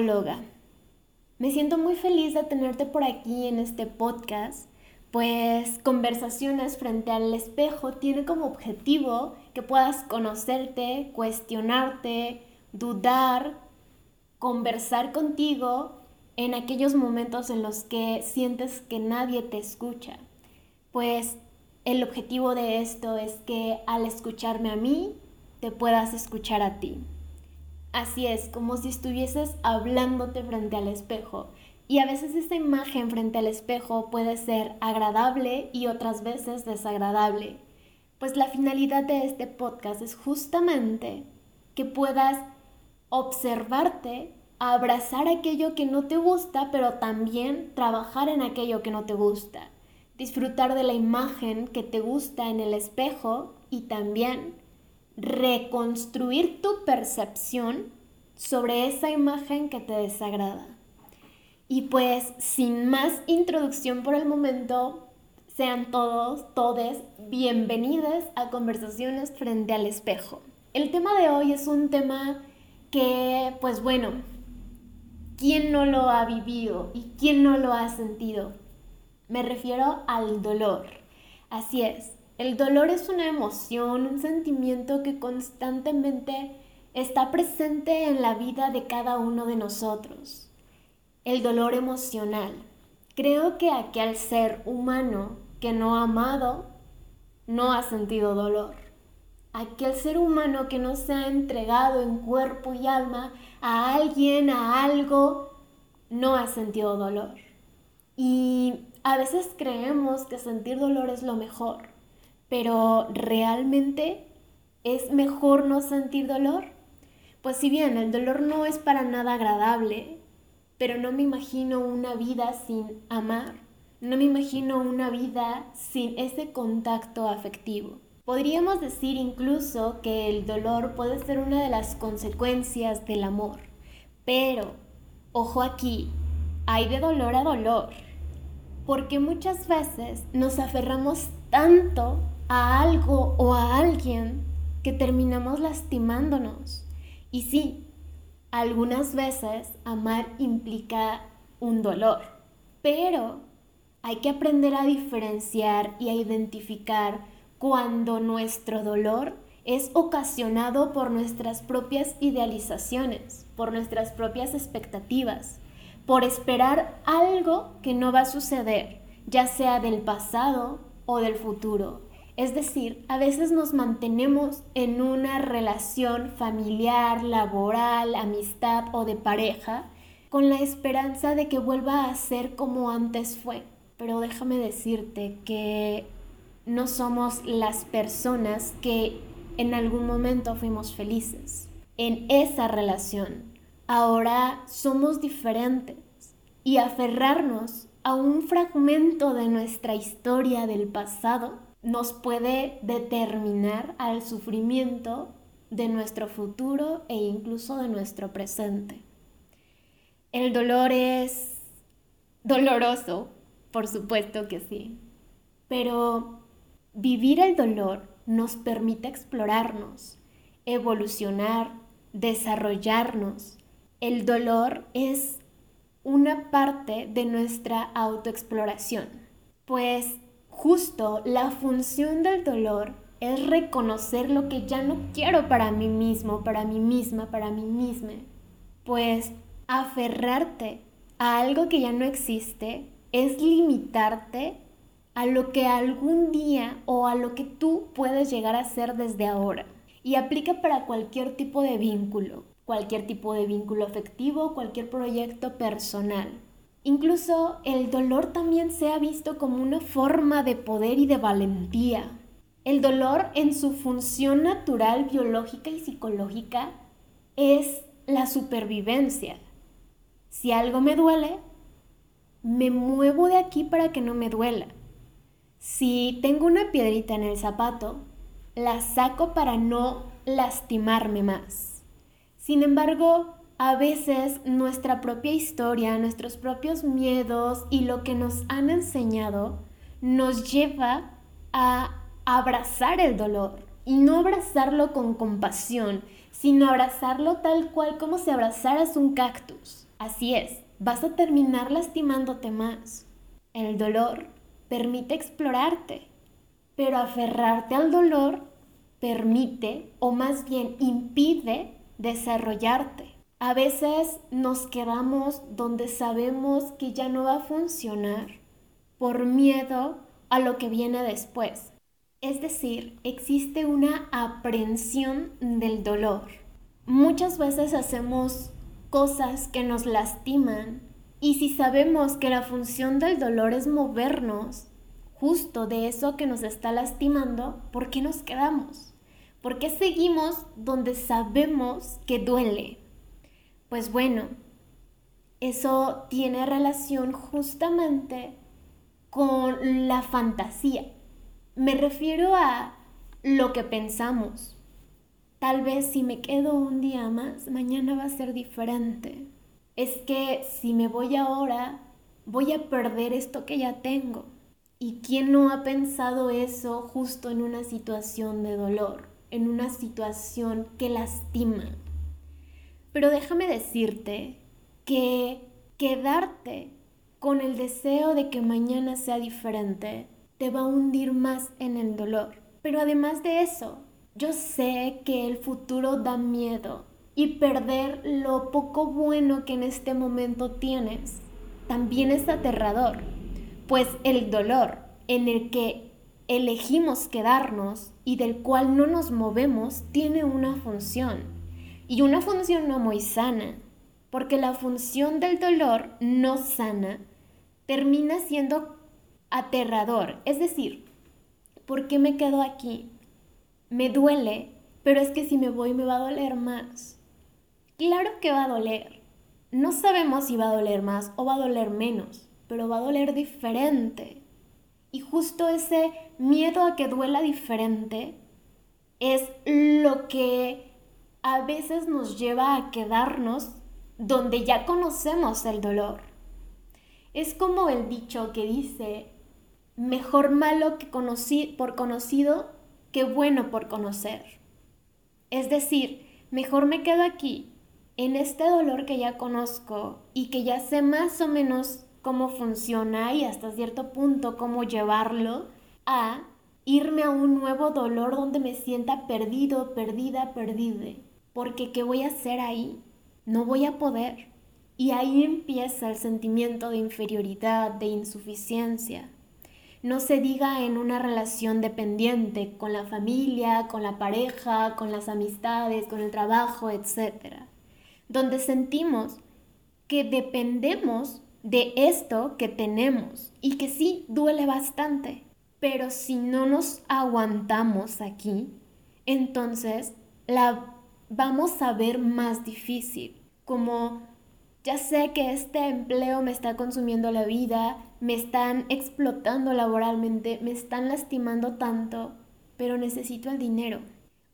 psicóloga. Me siento muy feliz de tenerte por aquí en este podcast, pues conversaciones frente al espejo tiene como objetivo que puedas conocerte, cuestionarte, dudar, conversar contigo en aquellos momentos en los que sientes que nadie te escucha. Pues el objetivo de esto es que al escucharme a mí, te puedas escuchar a ti. Así es, como si estuvieses hablándote frente al espejo. Y a veces esta imagen frente al espejo puede ser agradable y otras veces desagradable. Pues la finalidad de este podcast es justamente que puedas observarte, abrazar aquello que no te gusta, pero también trabajar en aquello que no te gusta. Disfrutar de la imagen que te gusta en el espejo y también reconstruir tu percepción sobre esa imagen que te desagrada. Y pues sin más introducción por el momento, sean todos, todes bienvenidas a Conversaciones frente al espejo. El tema de hoy es un tema que, pues bueno, ¿quién no lo ha vivido y quién no lo ha sentido? Me refiero al dolor. Así es, el dolor es una emoción, un sentimiento que constantemente está presente en la vida de cada uno de nosotros. El dolor emocional. Creo que aquel ser humano que no ha amado no ha sentido dolor. Aquel ser humano que no se ha entregado en cuerpo y alma a alguien, a algo, no ha sentido dolor. Y a veces creemos que sentir dolor es lo mejor pero ¿realmente es mejor no sentir dolor? Pues si bien el dolor no es para nada agradable, pero no me imagino una vida sin amar, no me imagino una vida sin ese contacto afectivo. Podríamos decir incluso que el dolor puede ser una de las consecuencias del amor, pero, ojo aquí, hay de dolor a dolor, porque muchas veces nos aferramos tanto a algo o a alguien que terminamos lastimándonos. Y sí, algunas veces amar implica un dolor, pero hay que aprender a diferenciar y a identificar cuando nuestro dolor es ocasionado por nuestras propias idealizaciones, por nuestras propias expectativas, por esperar algo que no va a suceder, ya sea del pasado o del futuro. Es decir, a veces nos mantenemos en una relación familiar, laboral, amistad o de pareja con la esperanza de que vuelva a ser como antes fue. Pero déjame decirte que no somos las personas que en algún momento fuimos felices en esa relación. Ahora somos diferentes y aferrarnos a un fragmento de nuestra historia del pasado nos puede determinar al sufrimiento de nuestro futuro e incluso de nuestro presente. El dolor es doloroso, por supuesto que sí, pero vivir el dolor nos permite explorarnos, evolucionar, desarrollarnos. El dolor es una parte de nuestra autoexploración, pues Justo la función del dolor es reconocer lo que ya no quiero para mí mismo, para mí misma, para mí misma. Pues aferrarte a algo que ya no existe es limitarte a lo que algún día o a lo que tú puedes llegar a ser desde ahora. Y aplica para cualquier tipo de vínculo, cualquier tipo de vínculo afectivo, cualquier proyecto personal. Incluso el dolor también se ha visto como una forma de poder y de valentía. El dolor en su función natural, biológica y psicológica es la supervivencia. Si algo me duele, me muevo de aquí para que no me duela. Si tengo una piedrita en el zapato, la saco para no lastimarme más. Sin embargo, a veces nuestra propia historia, nuestros propios miedos y lo que nos han enseñado nos lleva a abrazar el dolor y no abrazarlo con compasión, sino abrazarlo tal cual como si abrazaras un cactus. Así es, vas a terminar lastimándote más. El dolor permite explorarte, pero aferrarte al dolor permite, o más bien impide, desarrollarte. A veces nos quedamos donde sabemos que ya no va a funcionar por miedo a lo que viene después. Es decir, existe una aprensión del dolor. Muchas veces hacemos cosas que nos lastiman y si sabemos que la función del dolor es movernos justo de eso que nos está lastimando, ¿por qué nos quedamos? ¿Por qué seguimos donde sabemos que duele? Pues bueno, eso tiene relación justamente con la fantasía. Me refiero a lo que pensamos. Tal vez si me quedo un día más, mañana va a ser diferente. Es que si me voy ahora, voy a perder esto que ya tengo. ¿Y quién no ha pensado eso justo en una situación de dolor, en una situación que lastima? Pero déjame decirte que quedarte con el deseo de que mañana sea diferente te va a hundir más en el dolor. Pero además de eso, yo sé que el futuro da miedo y perder lo poco bueno que en este momento tienes también es aterrador, pues el dolor en el que elegimos quedarnos y del cual no nos movemos tiene una función y una función no muy sana, porque la función del dolor no sana termina siendo aterrador. Es decir, ¿por qué me quedo aquí? Me duele, pero es que si me voy me va a doler más. Claro que va a doler. No sabemos si va a doler más o va a doler menos, pero va a doler diferente. Y justo ese miedo a que duela diferente es lo que a veces nos lleva a quedarnos donde ya conocemos el dolor. Es como el dicho que dice, mejor malo que por conocido que bueno por conocer. Es decir, mejor me quedo aquí, en este dolor que ya conozco y que ya sé más o menos cómo funciona y hasta cierto punto cómo llevarlo, a irme a un nuevo dolor donde me sienta perdido, perdida, perdide porque ¿qué voy a hacer ahí? No voy a poder. Y ahí empieza el sentimiento de inferioridad, de insuficiencia. No se diga en una relación dependiente con la familia, con la pareja, con las amistades, con el trabajo, etc. Donde sentimos que dependemos de esto que tenemos y que sí duele bastante. Pero si no nos aguantamos aquí, entonces la vamos a ver más difícil, como ya sé que este empleo me está consumiendo la vida, me están explotando laboralmente, me están lastimando tanto, pero necesito el dinero.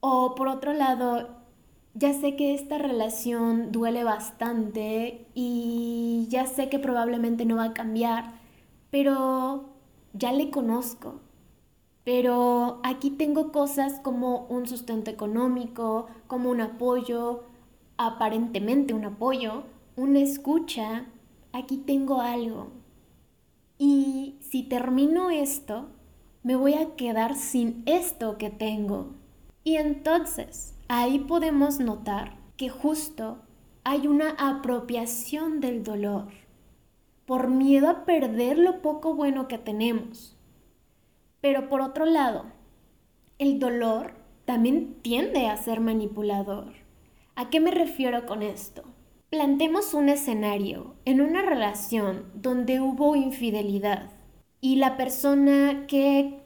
O por otro lado, ya sé que esta relación duele bastante y ya sé que probablemente no va a cambiar, pero ya le conozco, pero aquí tengo cosas como un sustento económico, como un apoyo, aparentemente un apoyo, una escucha. Aquí tengo algo. Y si termino esto, me voy a quedar sin esto que tengo. Y entonces ahí podemos notar que justo hay una apropiación del dolor por miedo a perder lo poco bueno que tenemos pero por otro lado, el dolor también tiende a ser manipulador. ¿A qué me refiero con esto? Plantemos un escenario en una relación donde hubo infidelidad y la persona que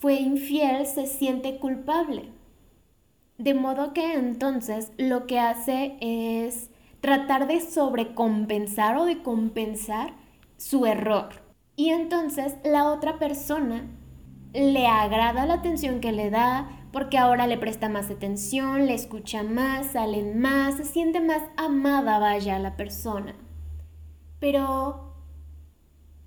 fue infiel se siente culpable. De modo que entonces lo que hace es tratar de sobrecompensar o de compensar su error. Y entonces la otra persona le agrada la atención que le da, porque ahora le presta más atención, le escucha más, salen más, se siente más amada, vaya, la persona. Pero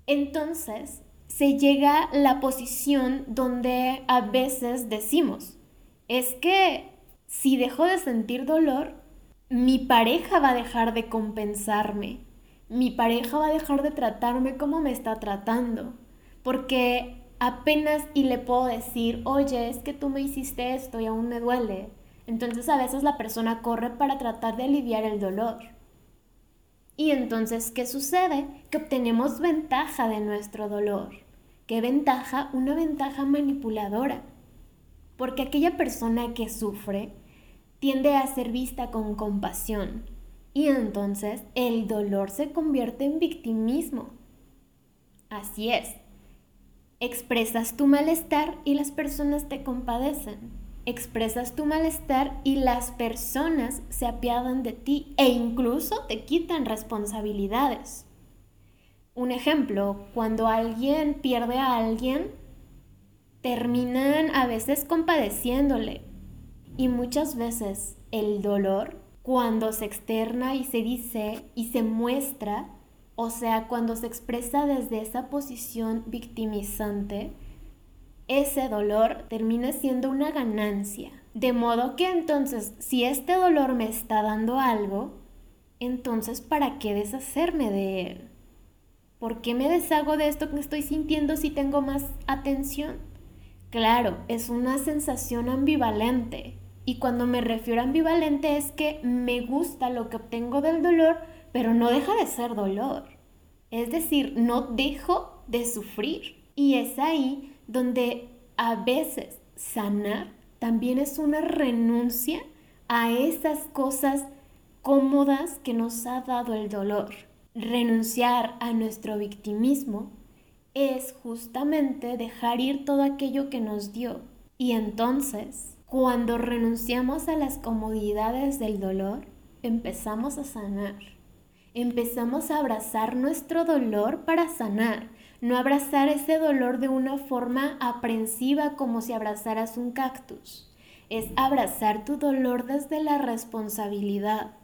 entonces se llega a la posición donde a veces decimos, es que si dejo de sentir dolor, mi pareja va a dejar de compensarme. Mi pareja va a dejar de tratarme como me está tratando. Porque apenas y le puedo decir, oye, es que tú me hiciste esto y aún me duele. Entonces a veces la persona corre para tratar de aliviar el dolor. Y entonces, ¿qué sucede? Que obtenemos ventaja de nuestro dolor. ¿Qué ventaja? Una ventaja manipuladora. Porque aquella persona que sufre tiende a ser vista con compasión. Y entonces el dolor se convierte en victimismo. Así es. Expresas tu malestar y las personas te compadecen expresas tu malestar y las personas se apiadan de ti e incluso te quitan responsabilidades. Un ejemplo, cuando alguien pierde a alguien, terminan a veces compadeciéndole y muchas veces el dolor, cuando se externa y se dice y se muestra, o sea, cuando se expresa desde esa posición victimizante, ese dolor termina siendo una ganancia. De modo que entonces, si este dolor me está dando algo, entonces ¿para qué deshacerme de él? ¿Por qué me deshago de esto que estoy sintiendo si tengo más atención? Claro, es una sensación ambivalente. Y cuando me refiero a ambivalente es que me gusta lo que obtengo del dolor, pero no deja de ser dolor. Es decir, no dejo de sufrir. Y es ahí donde a veces sanar también es una renuncia a esas cosas cómodas que nos ha dado el dolor. Renunciar a nuestro victimismo es justamente dejar ir todo aquello que nos dio. Y entonces, cuando renunciamos a las comodidades del dolor, empezamos a sanar. Empezamos a abrazar nuestro dolor para sanar no abrazar ese dolor de una forma aprensiva como si abrazaras un cactus. Es abrazar tu dolor desde la responsabilidad,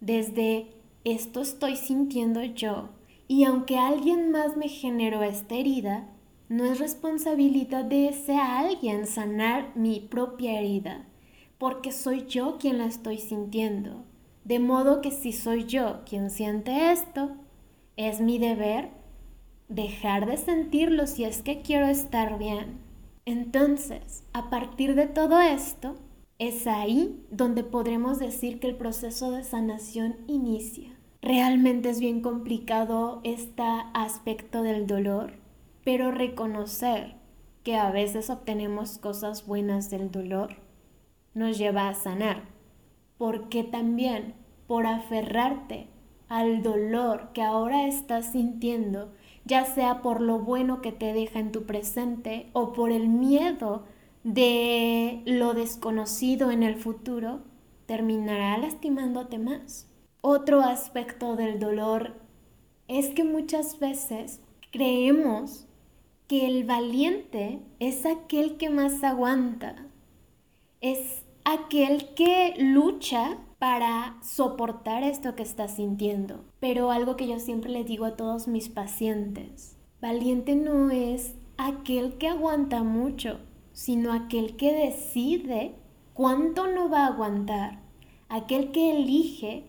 desde esto estoy sintiendo yo. Y aunque alguien más me generó esta herida, no es responsabilidad de ese alguien sanar mi propia herida, porque soy yo quien la estoy sintiendo. De modo que si soy yo quien siente esto, es mi deber dejar de sentirlo si es que quiero estar bien. Entonces, a partir de todo esto, es ahí donde podremos decir que el proceso de sanación inicia. Realmente es bien complicado este aspecto del dolor, pero reconocer que a veces obtenemos cosas buenas del dolor nos lleva a sanar, porque también por aferrarte al dolor que ahora estás sintiendo, ya sea por lo bueno que te deja en tu presente o por el miedo de lo desconocido en el futuro, terminará lastimándote más. Otro aspecto del dolor es que muchas veces creemos que el valiente es aquel que más aguanta, es aquel que lucha para soportar esto que estás sintiendo. Pero algo que yo siempre les digo a todos mis pacientes, valiente no es aquel que aguanta mucho, sino aquel que decide cuánto no va a aguantar, aquel que elige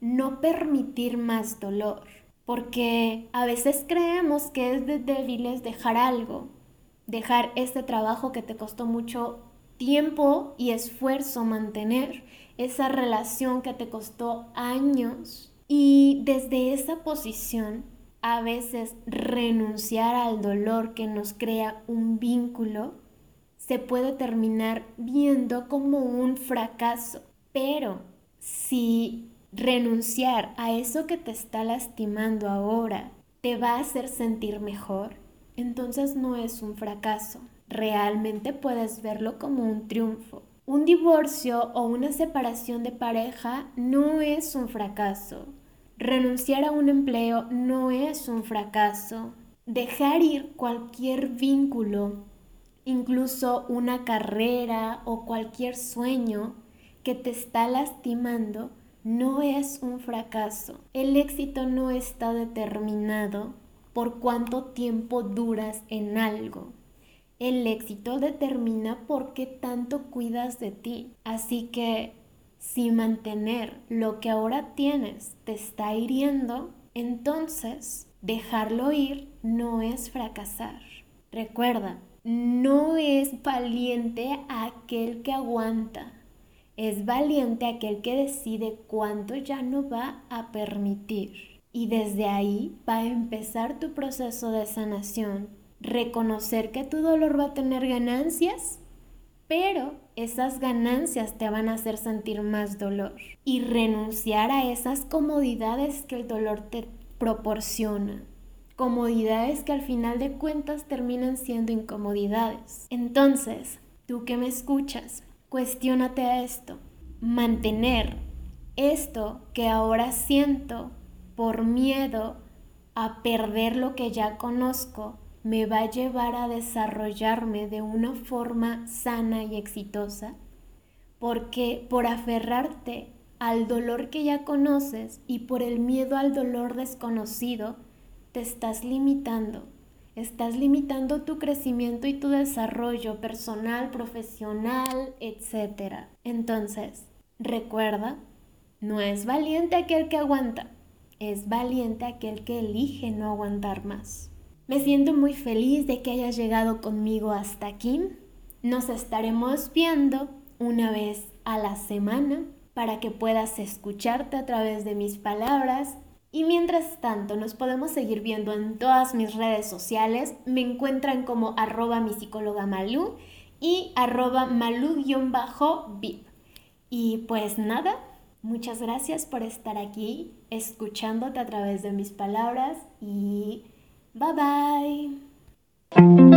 no permitir más dolor. Porque a veces creemos que es de débiles dejar algo, dejar este trabajo que te costó mucho tiempo y esfuerzo mantener esa relación que te costó años. Y desde esa posición, a veces renunciar al dolor que nos crea un vínculo se puede terminar viendo como un fracaso. Pero si renunciar a eso que te está lastimando ahora te va a hacer sentir mejor, entonces no es un fracaso. Realmente puedes verlo como un triunfo. Un divorcio o una separación de pareja no es un fracaso. Renunciar a un empleo no es un fracaso. Dejar ir cualquier vínculo, incluso una carrera o cualquier sueño que te está lastimando, no es un fracaso. El éxito no está determinado por cuánto tiempo duras en algo. El éxito determina por qué tanto cuidas de ti. Así que si mantener lo que ahora tienes te está hiriendo, entonces dejarlo ir no es fracasar. Recuerda, no es valiente aquel que aguanta, es valiente aquel que decide cuánto ya no va a permitir. Y desde ahí va a empezar tu proceso de sanación. Reconocer que tu dolor va a tener ganancias, pero esas ganancias te van a hacer sentir más dolor. Y renunciar a esas comodidades que el dolor te proporciona comodidades que al final de cuentas terminan siendo incomodidades. Entonces, tú que me escuchas, cuestiónate a esto. Mantener esto que ahora siento por miedo a perder lo que ya conozco me va a llevar a desarrollarme de una forma sana y exitosa. Porque por aferrarte al dolor que ya conoces y por el miedo al dolor desconocido, te estás limitando. Estás limitando tu crecimiento y tu desarrollo personal, profesional, etc. Entonces, recuerda, no es valiente aquel que aguanta, es valiente aquel que elige no aguantar más. Me siento muy feliz de que hayas llegado conmigo hasta aquí. Nos estaremos viendo una vez a la semana para que puedas escucharte a través de mis palabras y mientras tanto, nos podemos seguir viendo en todas mis redes sociales. Me encuentran como arroba mi psicóloga Malú y arroba malú-vip. Y pues nada, muchas gracias por estar aquí escuchándote a través de mis palabras y Bye bye.